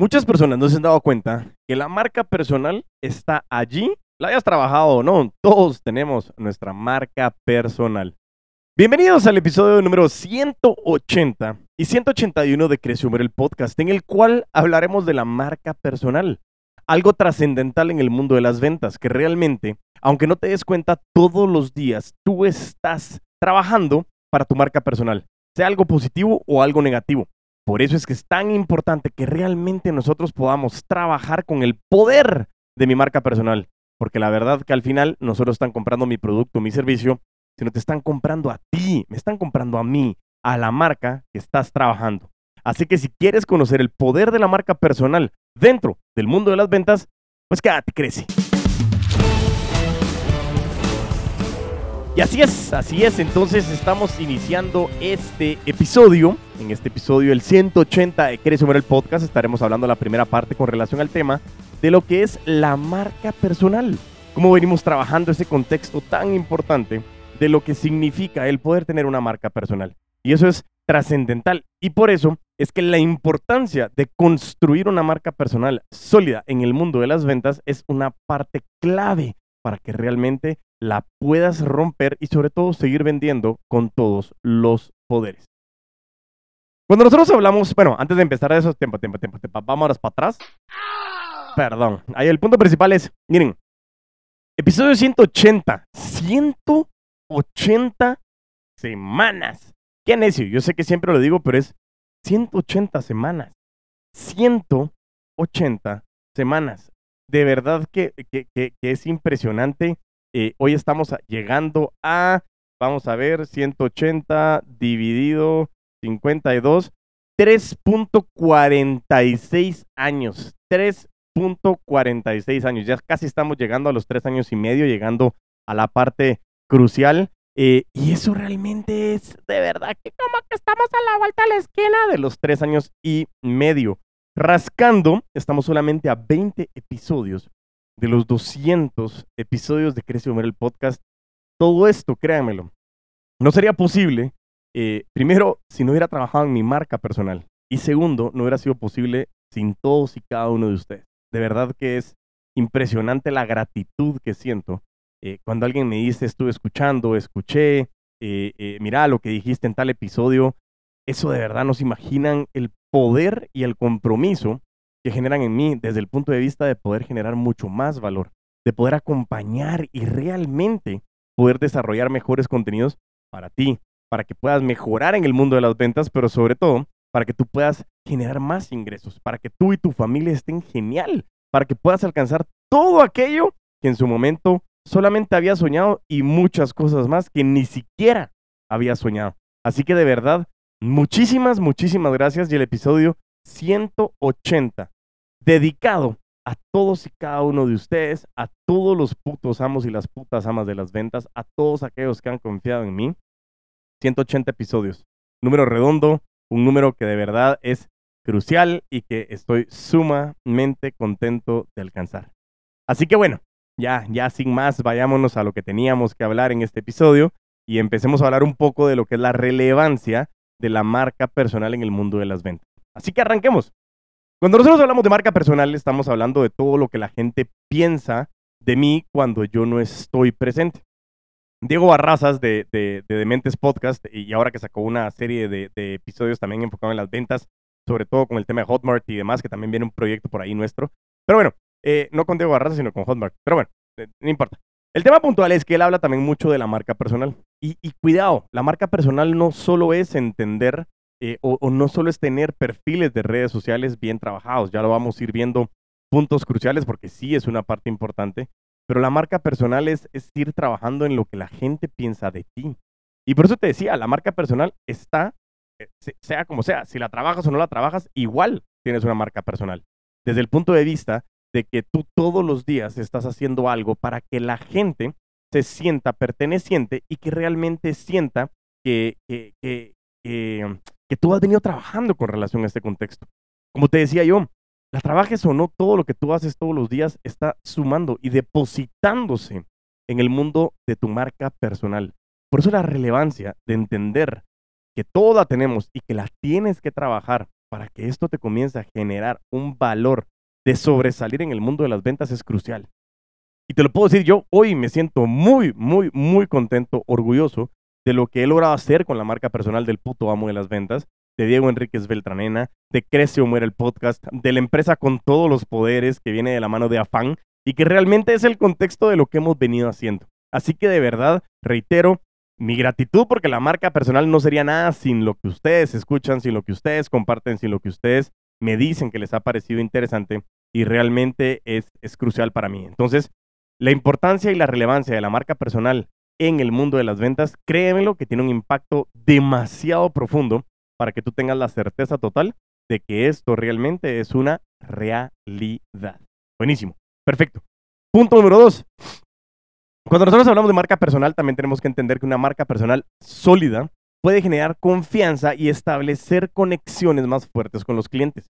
Muchas personas no se han dado cuenta que la marca personal está allí, la hayas trabajado o no, todos tenemos nuestra marca personal. Bienvenidos al episodio número 180 y 181 de Creció el podcast, en el cual hablaremos de la marca personal, algo trascendental en el mundo de las ventas, que realmente, aunque no te des cuenta, todos los días tú estás trabajando para tu marca personal, sea algo positivo o algo negativo. Por eso es que es tan importante que realmente nosotros podamos trabajar con el poder de mi marca personal. Porque la verdad que al final nosotros están comprando mi producto, mi servicio, sino te están comprando a ti, me están comprando a mí, a la marca que estás trabajando. Así que si quieres conocer el poder de la marca personal dentro del mundo de las ventas, pues quédate, crece. Y así es, así es. Entonces estamos iniciando este episodio. En este episodio, el 180 de Quieres Sumar el Podcast, estaremos hablando la primera parte con relación al tema de lo que es la marca personal. Cómo venimos trabajando ese contexto tan importante de lo que significa el poder tener una marca personal. Y eso es trascendental. Y por eso es que la importancia de construir una marca personal sólida en el mundo de las ventas es una parte clave para que realmente la puedas romper y sobre todo seguir vendiendo con todos los poderes. Cuando nosotros hablamos, bueno, antes de empezar eso, tiempo, tiempo, tiempo, tiempo vámonos para atrás. Perdón, ahí el punto principal es, miren, episodio 180, 180 semanas. Qué necio, yo sé que siempre lo digo, pero es 180 semanas. 180 semanas. De verdad que, que, que es impresionante eh, hoy estamos llegando a, vamos a ver, 180 dividido 52, 3.46 años. 3.46 años. Ya casi estamos llegando a los tres años y medio, llegando a la parte crucial. Eh, y eso realmente es de verdad que como que estamos a la vuelta a la esquina de los tres años y medio. Rascando, estamos solamente a 20 episodios de los 200 episodios de Crece Homer el podcast, todo esto, créanmelo, no sería posible, eh, primero, si no hubiera trabajado en mi marca personal, y segundo, no hubiera sido posible sin todos y cada uno de ustedes. De verdad que es impresionante la gratitud que siento eh, cuando alguien me dice, estuve escuchando, escuché, eh, mira lo que dijiste en tal episodio. Eso de verdad nos imaginan el poder y el compromiso que generan en mí desde el punto de vista de poder generar mucho más valor, de poder acompañar y realmente poder desarrollar mejores contenidos para ti, para que puedas mejorar en el mundo de las ventas, pero sobre todo para que tú puedas generar más ingresos, para que tú y tu familia estén genial, para que puedas alcanzar todo aquello que en su momento solamente había soñado y muchas cosas más que ni siquiera había soñado. Así que de verdad, muchísimas, muchísimas gracias y el episodio 180, dedicado a todos y cada uno de ustedes, a todos los putos amos y las putas amas de las ventas, a todos aquellos que han confiado en mí. 180 episodios. Número redondo, un número que de verdad es crucial y que estoy sumamente contento de alcanzar. Así que bueno, ya, ya sin más, vayámonos a lo que teníamos que hablar en este episodio y empecemos a hablar un poco de lo que es la relevancia de la marca personal en el mundo de las ventas. Así que arranquemos. Cuando nosotros hablamos de marca personal, estamos hablando de todo lo que la gente piensa de mí cuando yo no estoy presente. Diego Barrazas de, de, Dementes Podcast, y ahora que sacó una serie de, episodios también enfocados en las ventas, sobre todo con el tema de Hotmart y demás, que también viene un proyecto por ahí nuestro. Pero bueno, eh, no con Diego Barrazas, sino con Hotmart. Pero bueno, eh, no importa. El tema puntual es que él habla también mucho de la marca personal. Y cuidado, la marca personal no solo es entender eh, o, no solo es tener perfiles de redes sociales bien trabajados, ya lo vamos a ir viendo puntos cruciales porque sí es una parte importante, pero la marca personal es, ir trabajando en lo que la gente piensa de ti. Y por eso te decía, la marca personal está, eh, sea como sea, si la trabajas o no la trabajas, igual tienes una marca personal. Desde el punto de vista de que tú todos los días estás haciendo algo para que la gente se sienta perteneciente y que realmente sienta que, que tú has venido trabajando con relación a este contexto. Como te decía yo, la trabajes o no, todo lo que tú haces todos los días está sumando y depositándose en el mundo de tu marca personal. Por eso la relevancia de entender que toda tenemos y que la tienes que trabajar para que esto te comience a generar un valor de sobresalir en el mundo de las ventas es crucial. Y te lo puedo decir, yo hoy me siento muy, muy, muy contento, orgulloso de lo que he logrado hacer con la marca personal del puto amo de las ventas, de Diego Enríquez Beltranena, de Crece o Muere el podcast, de la empresa con todos los poderes que viene de la mano de Afán y que realmente es el contexto de lo que hemos venido haciendo. Así que de verdad, reitero, mi gratitud porque la marca personal no sería nada sin lo que ustedes escuchan, sin lo que ustedes comparten, sin lo que ustedes me dicen que les ha parecido interesante y realmente es, es crucial para mí. Entonces, la importancia y la relevancia de la marca personal en el mundo de las ventas, créemelo que tiene un impacto demasiado profundo para que tú tengas la certeza total de que esto realmente es una realidad. Buenísimo, perfecto. Punto número dos. Cuando nosotros hablamos de marca personal, también tenemos que entender que una marca personal sólida puede generar confianza y establecer conexiones más fuertes con los clientes.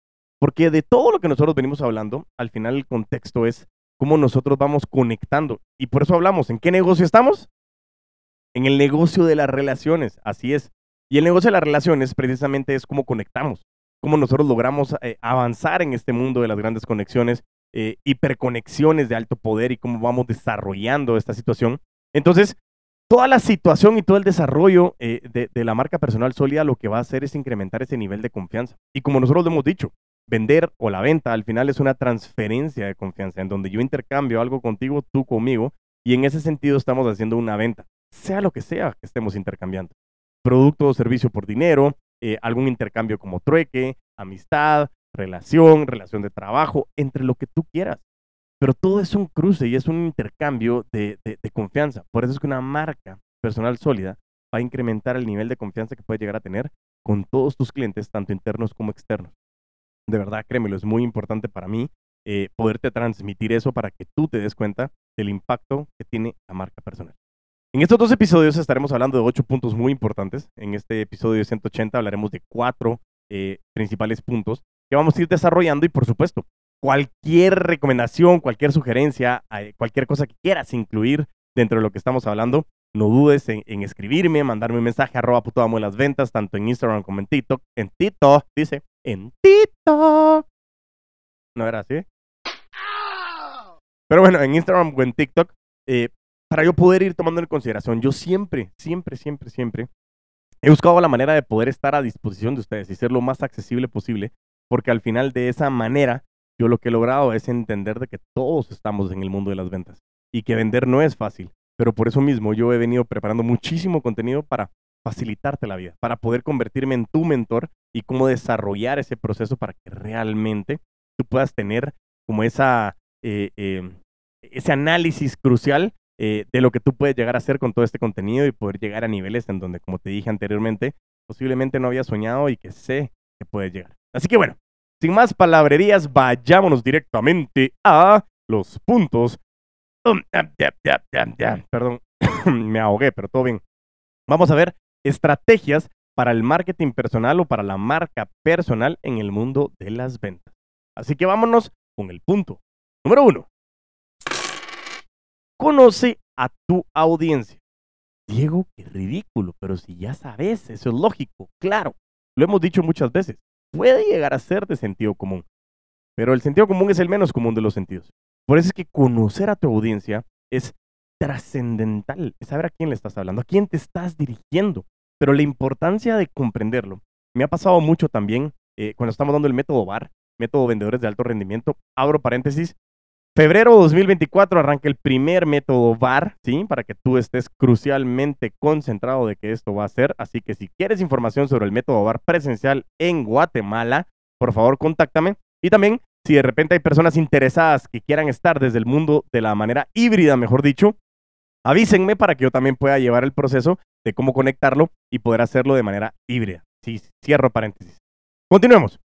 Porque de todo lo que nosotros venimos hablando, al final el contexto es cómo nosotros vamos conectando. Y por eso hablamos, ¿en qué negocio estamos? En el negocio de las relaciones, así es. Y el negocio de las relaciones precisamente es cómo conectamos, cómo nosotros logramos eh, avanzar en este mundo de las grandes conexiones, eh, hiperconexiones de alto poder y cómo vamos desarrollando esta situación. Entonces, toda la situación y todo el desarrollo eh, de, de, la marca personal sólida lo que va a hacer es incrementar ese nivel de confianza. Y como nosotros lo hemos dicho, vender o la venta al final es una transferencia de confianza en donde yo intercambio algo contigo, tú conmigo, y en ese sentido estamos haciendo una venta, sea lo que sea que estemos intercambiando producto o servicio por dinero, eh, algún intercambio como trueque, amistad, relación, relación de trabajo, entre lo que tú quieras. Pero todo es un cruce y es un intercambio de, confianza. Por eso es que una marca personal sólida va a incrementar el nivel de confianza que puedes llegar a tener con todos tus clientes, tanto internos como externos. De verdad, créemelo, es muy importante para mí eh, poderte transmitir eso para que tú te des cuenta del impacto que tiene la marca personal. En estos dos episodios estaremos hablando de ocho puntos muy importantes. En este episodio 180 hablaremos de cuatro eh, principales puntos que vamos a ir desarrollando y por supuesto, cualquier recomendación, cualquier sugerencia, eh, cualquier cosa que quieras incluir dentro de lo que estamos hablando, no dudes en, escribirme, mandarme un mensaje arroba puto amo de las ventas, tanto en Instagram como en TikTok. En TikTok, dice, en TikTok. ¿No era así? Pero bueno, en Instagram o en TikTok, eh, para yo poder ir tomando en consideración, yo siempre, siempre, siempre, siempre he buscado la manera de poder estar a disposición de ustedes y ser lo más accesible posible, porque al final de esa manera yo lo que he logrado es entender de que todos estamos en el mundo de las ventas y que vender no es fácil, pero por eso mismo yo he venido preparando muchísimo contenido para facilitarte la vida, para poder convertirme en tu mentor y cómo desarrollar ese proceso para que realmente tú puedas tener como esa, eh, eh, ese análisis crucial eh, de lo que tú puedes llegar a hacer con todo este contenido y poder llegar a niveles en donde, como te dije anteriormente, posiblemente no había soñado y que sé que puedes llegar. Así que bueno, sin más palabrerías, vayámonos directamente a los puntos. Um, Perdón, me ahogué, pero todo bien. Vamos a ver estrategias para el marketing personal o para la marca personal en el mundo de las ventas. Así que vámonos con el punto número uno. Conoce a tu audiencia. Diego, qué ridículo, pero si ya sabes, eso es lógico, claro. Lo hemos dicho muchas veces. Puede llegar a ser de sentido común, pero el sentido común es el menos común de los sentidos. Por eso es que conocer a tu audiencia es trascendental, es saber a quién le estás hablando, a quién te estás dirigiendo. Pero la importancia de comprenderlo me ha pasado mucho también eh, cuando estamos dando el método VAR, método vendedores de alto rendimiento. Abro paréntesis, Febrero 2024 arranca el primer método VAR, ¿sí? Para que tú estés crucialmente concentrado de que esto va a ser. Así que si quieres información sobre el método VAR presencial en Guatemala, por favor, contáctame. Y también, si de repente hay personas interesadas que quieran estar desde el mundo de la manera híbrida, mejor dicho, avísenme para que yo también pueda llevar el proceso de cómo conectarlo y poder hacerlo de manera híbrida. Sí, cierro paréntesis. Continuemos.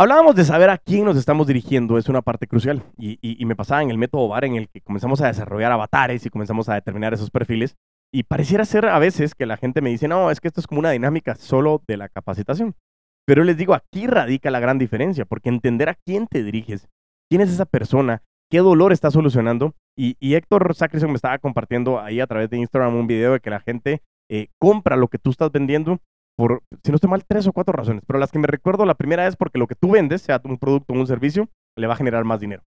Hablábamos de saber a quién nos estamos dirigiendo, es una parte crucial. Y, me pasaba en el método VAR en el que comenzamos a desarrollar avatares y comenzamos a determinar esos perfiles. Y pareciera ser a veces que la gente me dice, no, es que esto es como una dinámica solo de la capacitación. Pero les digo, aquí radica la gran diferencia, porque entender a quién te diriges, quién es esa persona, qué dolor está solucionando. Y, Héctor Sacrison me estaba compartiendo ahí a través de Instagram un video de que la gente eh, compra lo que tú estás vendiendo por, si no estoy mal, tres o cuatro razones. Pero las que me recuerdo, la primera es porque lo que tú vendes, sea un producto o un servicio, le va a generar más dinero.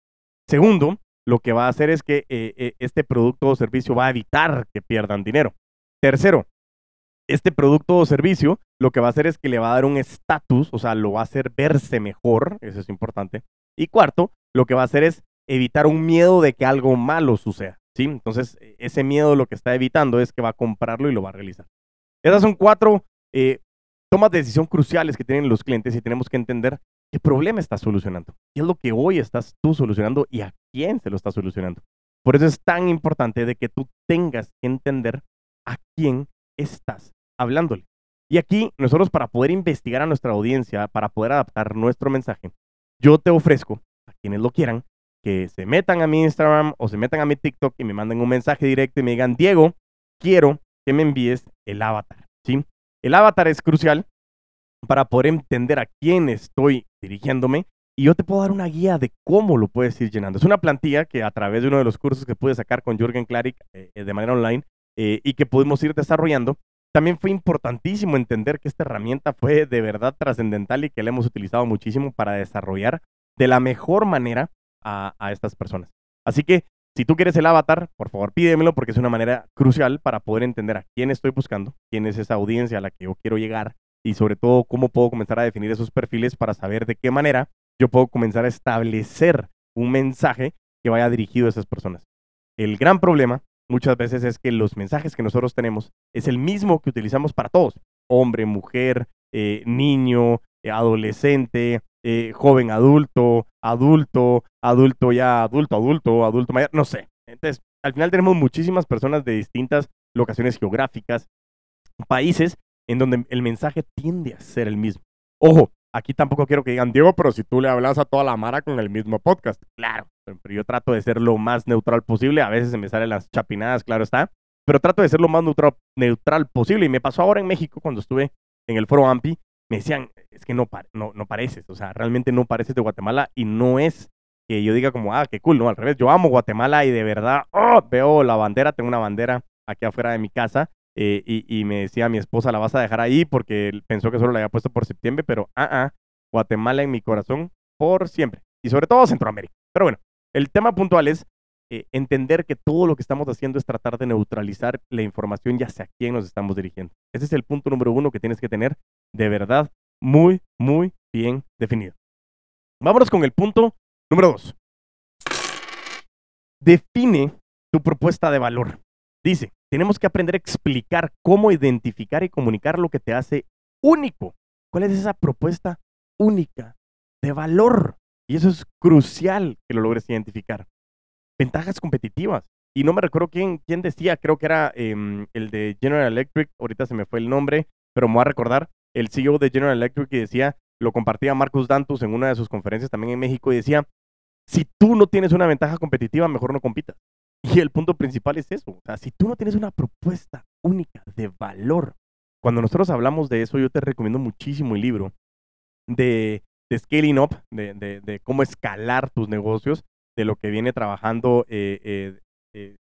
Segundo, lo que va a hacer es que eh, eh, este producto o servicio va a evitar que pierdan dinero. Tercero, este producto o servicio lo que va a hacer es que le va a dar un estatus, o sea, lo va a hacer verse mejor, eso es importante. Y cuarto, lo que va a hacer es evitar un miedo de que algo malo suceda, ¿sí? Entonces, e, ese miedo lo que está evitando es que va a comprarlo y lo va a realizar. Esas son cuatro eh, tomas de decisión cruciales que tienen los clientes y tenemos que entender qué problema estás solucionando, qué es lo que hoy estás tú solucionando y a quién se lo estás solucionando. Por eso es tan importante de que tú tengas que entender a quién estás hablándole. Y aquí nosotros para poder investigar a nuestra audiencia, para poder adaptar nuestro mensaje, yo te ofrezco a quienes lo quieran que se metan a mi Instagram o se metan a mi TikTok y me manden un mensaje directo y me digan, Diego, quiero que me envíes el avatar. ¿sí? El avatar es crucial para poder entender a quién estoy dirigiéndome y yo te puedo dar una guía de cómo lo puedes ir llenando. Es una plantilla que a través de uno de los cursos que pude sacar con Jürgen Klarik eh, de manera online eh, y que pudimos ir desarrollando, también fue importantísimo entender que esta herramienta fue de verdad trascendental y que la hemos utilizado muchísimo para desarrollar de la mejor manera a, estas personas. Así que si tú quieres el avatar, por favor pídemelo porque es una manera crucial para poder entender a quién estoy buscando, quién es esa audiencia a la que yo quiero llegar y sobre todo cómo puedo comenzar a definir esos perfiles para saber de qué manera yo puedo comenzar a establecer un mensaje que vaya dirigido a esas personas. El gran problema muchas veces es que los mensajes que nosotros tenemos es el mismo que utilizamos para todos, hombre, mujer, eh, niño, eh, adolescente, eh, joven adulto, adulto, adulto ya, adulto, adulto, adulto mayor, no sé. Entonces, al final tenemos muchísimas personas de distintas locaciones geográficas, países, en donde el mensaje tiende a ser el mismo. Ojo, aquí tampoco quiero que digan, Diego, pero si tú le hablas a toda la mara con el mismo podcast. Claro, pero yo trato de ser lo más neutral posible. A veces se me salen las chapinadas, claro está. Pero trato de ser lo más neutral, neutral posible. Y me pasó ahora en México cuando estuve en el foro AMPI. Me decían, es que no, no, no pareces. O sea, realmente no pareces de Guatemala. Y no es que yo diga como, ah, qué cool. No, al revés. Yo amo Guatemala y de verdad, oh, veo la bandera. Tengo una bandera aquí afuera de mi casa. Eh, y, me decía mi esposa, la vas a dejar ahí porque pensó que solo la había puesto por septiembre, pero ah, ah, Guatemala en mi corazón por siempre. Y sobre todo Centroamérica. Pero bueno, el tema puntual es eh, entender que todo lo que estamos haciendo es tratar de neutralizar la información ya hacia quién nos estamos dirigiendo. Ese es el punto número uno que tienes que tener de verdad muy, muy bien definido. Vámonos con el punto número dos. Define tu propuesta de valor. Dice, tenemos que aprender a explicar cómo identificar y comunicar lo que te hace único. ¿Cuál es esa propuesta única de valor? Y eso es crucial que lo logres identificar. Ventajas competitivas. Y no me recuerdo quién, quién decía, creo que era em, el de General Electric, ahorita se me fue el nombre, pero me voy a recordar, el CEO de General Electric y decía, lo compartía Marcus Dantus en una de sus conferencias también en México y decía, si tú no tienes una ventaja competitiva, mejor no compitas. Y el punto principal es eso, o sea, si tú no tienes una propuesta única de valor, cuando nosotros hablamos de eso, yo te recomiendo muchísimo el libro de de scaling up, de, de, cómo escalar tus negocios, de lo que viene trabajando eh, eh, eh,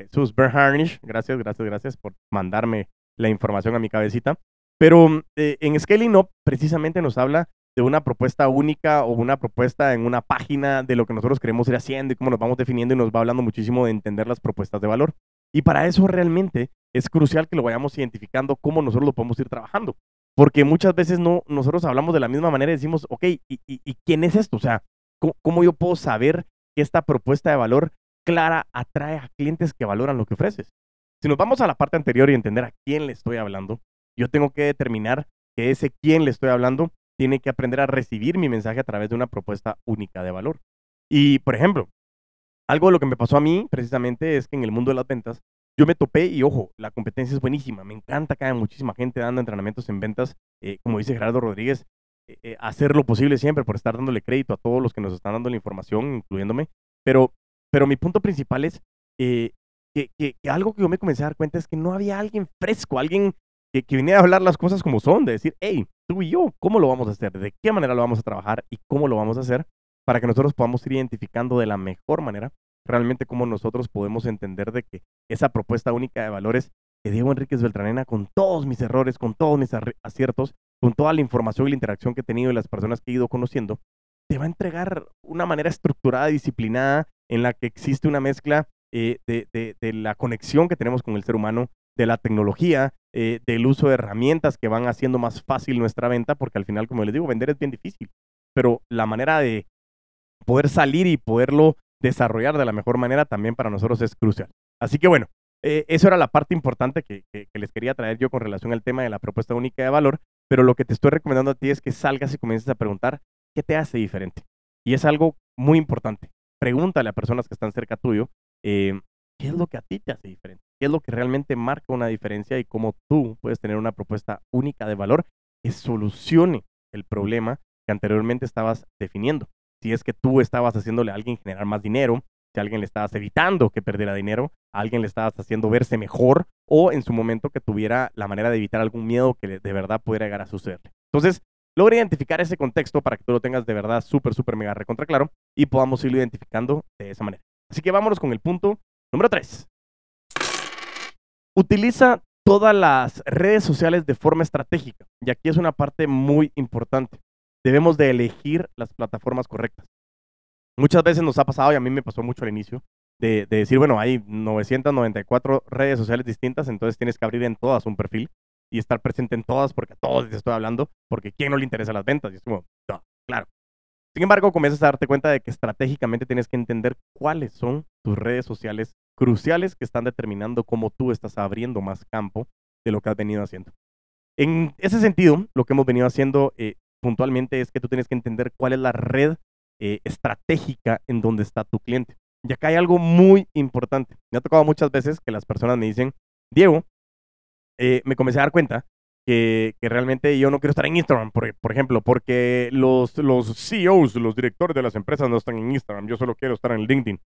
Jesús Berharnish. Gracias, gracias, gracias por mandarme la información a mi cabecita. Pero en Scaling Up precisamente nos habla de una propuesta única o una propuesta en una página de lo que nosotros queremos ir haciendo y cómo nos vamos definiendo y nos va hablando muchísimo de entender las propuestas de valor. Y para eso realmente es crucial que lo vayamos identificando cómo nosotros lo podemos ir trabajando. Porque muchas veces no, nosotros hablamos de la misma manera y decimos, ok, ¿y, quién es esto? O sea, ¿cómo, yo puedo saber que esta propuesta de valor clara atrae a clientes que valoran lo que ofreces? Si nos vamos a la parte anterior y entender a quién le estoy hablando, yo tengo que determinar que ese quién le estoy hablando tiene que aprender a recibir mi mensaje a través de una propuesta única de valor. Y, por ejemplo, algo de lo que me pasó a mí precisamente es que en el mundo de las ventas yo me topé y ojo, la competencia es buenísima. Me encanta que haya muchísima gente dando entrenamientos en ventas. Eh, como dice Gerardo Rodríguez, eh, eh, hacer lo posible siempre por estar dándole crédito a todos los que nos están dando la información, incluyéndome. Pero, pero mi punto principal es que, que, algo que yo me comencé a dar cuenta es que no había alguien fresco, alguien que, que viniera a hablar las cosas como son, de decir, hey, tú y yo, ¿cómo lo vamos a hacer? ¿De qué manera lo vamos a trabajar? ¿Y cómo lo vamos a hacer? Para que nosotros podamos ir identificando de la mejor manera realmente cómo nosotros podemos entender de que esa propuesta única de valores que Diego Enríquez Beltranena, con todos mis errores, con todos mis aciertos, con toda la información y la interacción que he tenido y las personas que he ido conociendo, te va a entregar una manera estructurada, disciplinada, en la que existe una mezcla eh, de, la conexión que tenemos con el ser humano, de la tecnología, eh, del uso de herramientas que van haciendo más fácil nuestra venta, porque al final, como les digo, vender es bien difícil, pero la manera de poder salir y poderlo desarrollar de la mejor manera también para nosotros es crucial. Así que bueno, eh, eso era la parte importante que, les quería traer yo con relación al tema de la propuesta única de valor, pero lo que te estoy recomendando a ti es que salgas y comiences a preguntar qué te hace diferente. Y es algo muy importante. Pregúntale a personas que están cerca tuyo eh, qué es lo que a ti te hace diferente, qué es lo que realmente marca una diferencia y cómo tú puedes tener una propuesta única de valor que solucione el problema que anteriormente estabas definiendo. Si es que tú estabas haciéndole a alguien generar más dinero, si a alguien le estabas evitando que perdiera dinero, a alguien le estabas haciendo verse mejor o en su momento que tuviera la manera de evitar algún miedo que de verdad pudiera llegar a sucederle. Entonces, logra identificar ese contexto para que tú lo tengas de verdad súper, súper mega recontra claro y podamos irlo identificando de esa manera. Así que vámonos con el punto número 3. Utiliza todas las redes sociales de forma estratégica. Y aquí es una parte muy importante. Debemos de elegir las plataformas correctas. Muchas veces nos ha pasado, y a mí me pasó mucho al inicio, de, decir, bueno, hay 994 redes sociales distintas, entonces tienes que abrir en todas un perfil y estar presente en todas porque a todos les estoy hablando, porque ¿quién no le interesa las ventas? Y es como, claro. Sin embargo, comienzas a darte cuenta de que estratégicamente tienes que entender cuáles son tus redes sociales cruciales que están determinando cómo tú estás abriendo más campo de lo que has venido haciendo. En ese sentido, lo que hemos venido haciendo eh, puntualmente es que tú tienes que entender cuál es la red eh, estratégica en donde está tu cliente. Y acá hay algo muy importante. Me ha tocado muchas veces que las personas me dicen, Diego, eh, me comencé a dar cuenta que, realmente yo no quiero estar en Instagram, por, por, ejemplo, porque los, los CEOs, los directores de las empresas no están en Instagram, yo solo quiero estar en LinkedIn.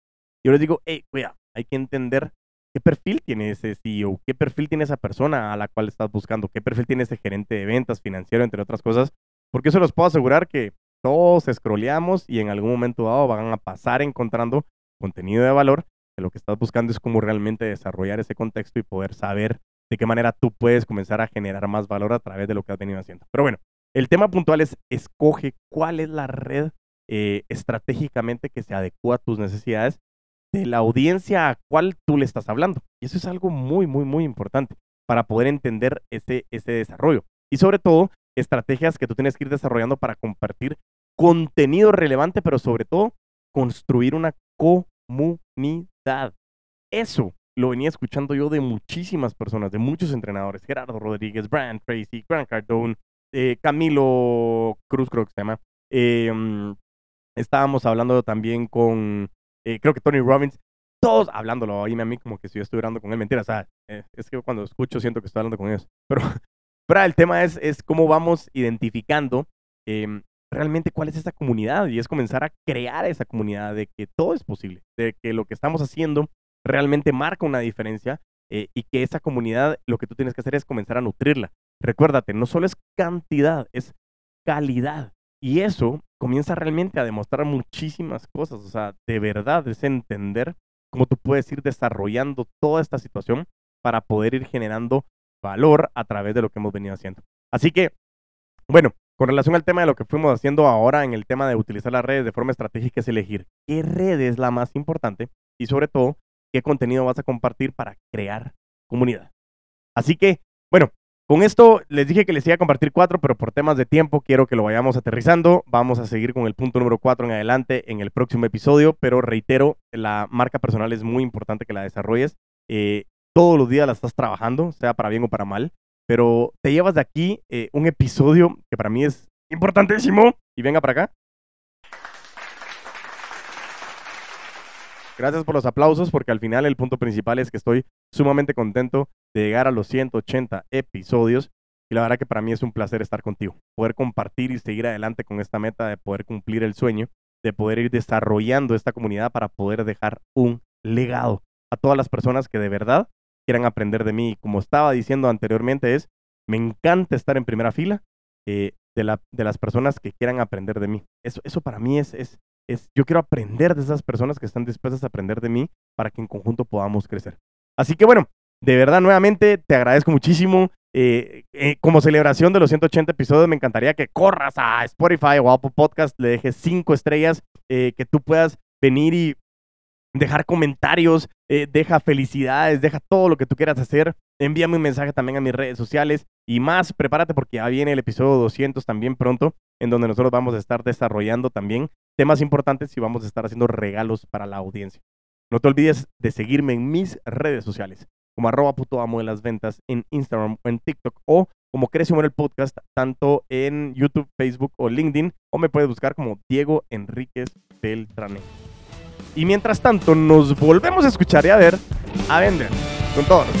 Yo les digo, hey, cuida, hay que entender qué perfil tiene ese CEO, qué perfil tiene esa persona a la cual estás buscando, qué perfil tiene ese gerente de ventas financiero, entre otras cosas, porque eso los puedo asegurar que todos scrolleamos y en algún momento dado van a pasar encontrando contenido de valor, lo que estás buscando es cómo realmente desarrollar ese contexto y poder saber de qué manera tú puedes comenzar a generar más valor a través de lo que has venido haciendo. Pero bueno, el tema puntual es escoge cuál es la red eh, estratégicamente que se adecua a tus necesidades de la audiencia a cual tú le estás hablando. Y eso es algo muy, muy, muy importante para poder entender ese, ese desarrollo. Y sobre todo, estrategias que tú tienes que ir desarrollando para compartir contenido relevante, pero sobre todo construir una comunidad. Eso lo venía escuchando yo de muchísimas personas, de muchos entrenadores, Gerardo Rodríguez, Brand Tracy, Grant Cardone, eh, Camilo Cruz, creo que se llama. Em, estábamos hablando también con, eh, creo que Tony Robbins, todos hablándolo, ahí a mí como que si yo estuviera hablando con él, mentira, o sea, eh, es que cuando escucho siento que estoy hablando con ellos, pero, pero el tema es, es cómo vamos identificando em, realmente cuál es esa comunidad y es comenzar a crear esa comunidad de que todo es posible, de que lo que estamos haciendo realmente marca una diferencia eh, y que esa comunidad lo que tú tienes que hacer es comenzar a nutrirla. Recuérdate, no solo es cantidad, es calidad. Y eso comienza realmente a demostrar muchísimas cosas. O sea, de verdad es entender cómo tú puedes ir desarrollando toda esta situación para poder ir generando valor a través de lo que hemos venido haciendo. Así que, bueno, con relación al tema de lo que fuimos haciendo ahora en el tema de utilizar las redes de forma estratégica es elegir qué red es la más importante y sobre todo qué contenido vas a compartir para crear comunidad. Así que, bueno, con esto les dije que les iba a compartir cuatro, pero por temas de tiempo quiero que lo vayamos aterrizando. Vamos a seguir con el punto número cuatro en adelante en el próximo episodio, pero reitero, la marca personal es muy importante que la desarrolles. Eh, todos los días la estás trabajando, sea para bien o para mal pero te llevas de aquí eh, un episodio que para mí es importantísimo. Y venga para acá. Gracias por los aplausos, porque al final el punto principal es que estoy sumamente contento de llegar a los 180 episodios. Y la verdad que para mí es un placer estar contigo, poder compartir y seguir adelante con esta meta de poder cumplir el sueño, de poder ir desarrollando esta comunidad para poder dejar un legado a todas las personas que de verdad quieran aprender de mí. Como estaba diciendo anteriormente, es, me encanta estar en primera fila eh, de, la, de las personas que quieran aprender de mí. Eso, eso para mí es, es, es, yo quiero aprender de esas personas que están dispuestas a aprender de mí para que en conjunto podamos crecer. Así que bueno, De verdad, nuevamente, te agradezco muchísimo. Eh, eh, como celebración de los 180 episodios, me encantaría que corras a Spotify o Apple Podcast, le dejes cinco estrellas, que tú puedas venir y dejar comentarios, deja felicidades, deja todo lo que tú quieras hacer. Envíame un mensaje también a mis redes sociales y más, prepárate porque ya viene el episodio 200 también pronto, en donde nosotros vamos a estar desarrollando también temas importantes y vamos a estar haciendo regalos para la audiencia. No te olvides de seguirme en mis redes sociales como arroba puto amo de las ventas en Instagram o en TikTok o como Crece el podcast tanto en YouTube, Facebook o LinkedIn o me puedes buscar como Diego Enríquez Beltrane. Y mientras tanto nos volvemos a escuchar y a ver a vender con todos los